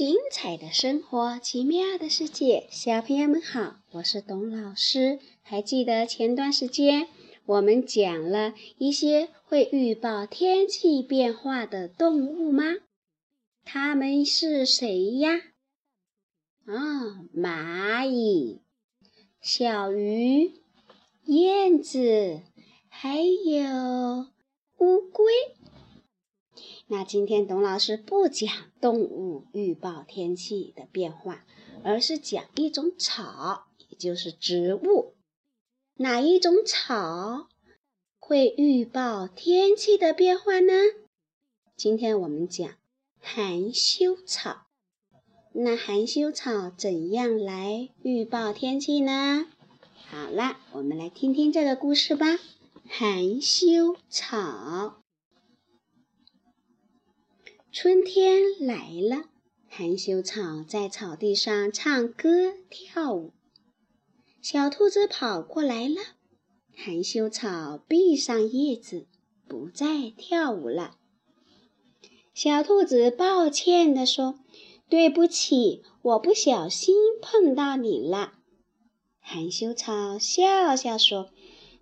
精彩的生活，奇妙的世界，小朋友们好，我是董老师。还记得前段时间我们讲了一些会预报天气变化的动物吗？它们是谁呀？啊，蚂蚁、小鱼、燕子，还有乌龟。那今天董老师不讲动物预报天气的变化，而是讲一种草，也就是植物。哪一种草会预报天气的变化呢？今天我们讲含羞草。那含羞草怎样来预报天气呢？好了，我们来听听这个故事吧。含羞草。春天来了，含羞草在草地上唱歌跳舞。小兔子跑过来了，含羞草闭上叶子，不再跳舞了。小兔子抱歉地说：“对不起，我不小心碰到你了。”含羞草笑笑说：“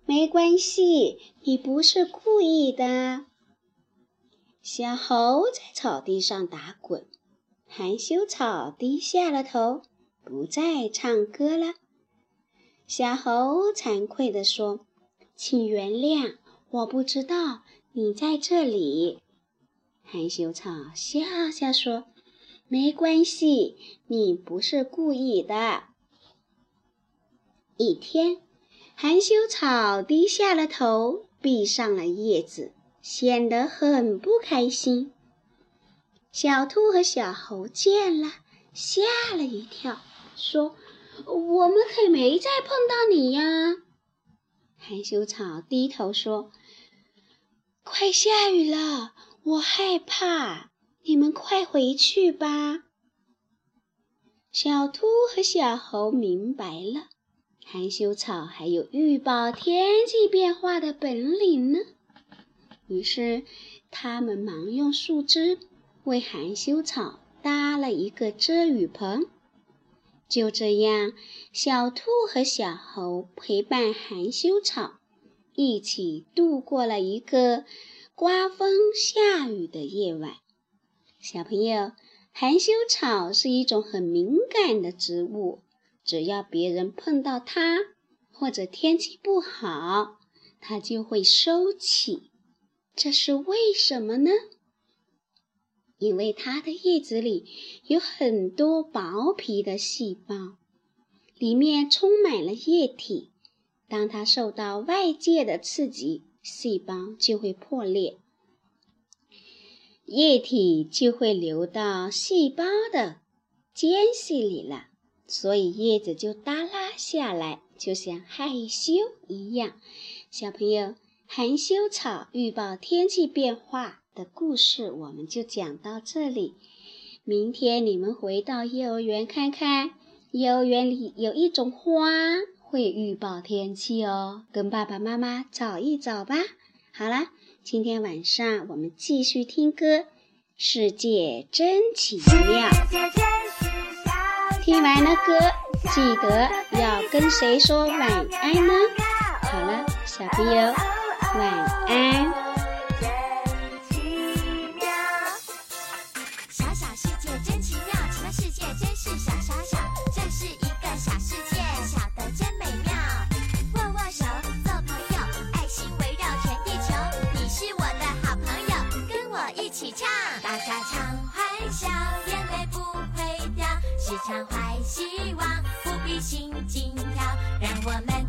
没关系，你不是故意的。”小猴在草地上打滚，含羞草低下了头，不再唱歌了。小猴惭愧地说：“请原谅，我不知道你在这里。”含羞草笑笑说：“没关系，你不是故意的。”一天，含羞草低下了头，闭上了叶子。显得很不开心。小兔和小猴见了，吓了一跳，说：“我们可没再碰到你呀。”含羞草低头说：“快下雨了，我害怕，你们快回去吧。”小兔和小猴明白了，含羞草还有预报天气变化的本领呢。于是，他们忙用树枝为含羞草搭了一个遮雨棚。就这样，小兔和小猴陪伴含羞草，一起度过了一个刮风下雨的夜晚。小朋友，含羞草是一种很敏感的植物，只要别人碰到它，或者天气不好，它就会收起。这是为什么呢？因为它的叶子里有很多薄皮的细胞，里面充满了液体。当它受到外界的刺激，细胞就会破裂，液体就会流到细胞的间隙里了，所以叶子就耷拉下来，就像害羞一样。小朋友。含羞草预报天气变化的故事，我们就讲到这里。明天你们回到幼儿园看看，幼儿园里有一种花会预报天气哦，跟爸爸妈妈找一找吧。好了，今天晚上我们继续听歌，《世界真奇妙》。听完了歌，记得要跟谁说晚安呢？好了，小朋友。晚安。小小世界真奇妙，奇妙世界真是小小小，这是一个小世界，小的真美妙。握握手，做朋友，爱心围绕全地球，你是我的好朋友，跟我一起唱。大家常欢笑，眼泪不会掉，时常怀希望，不必心惊跳，让我们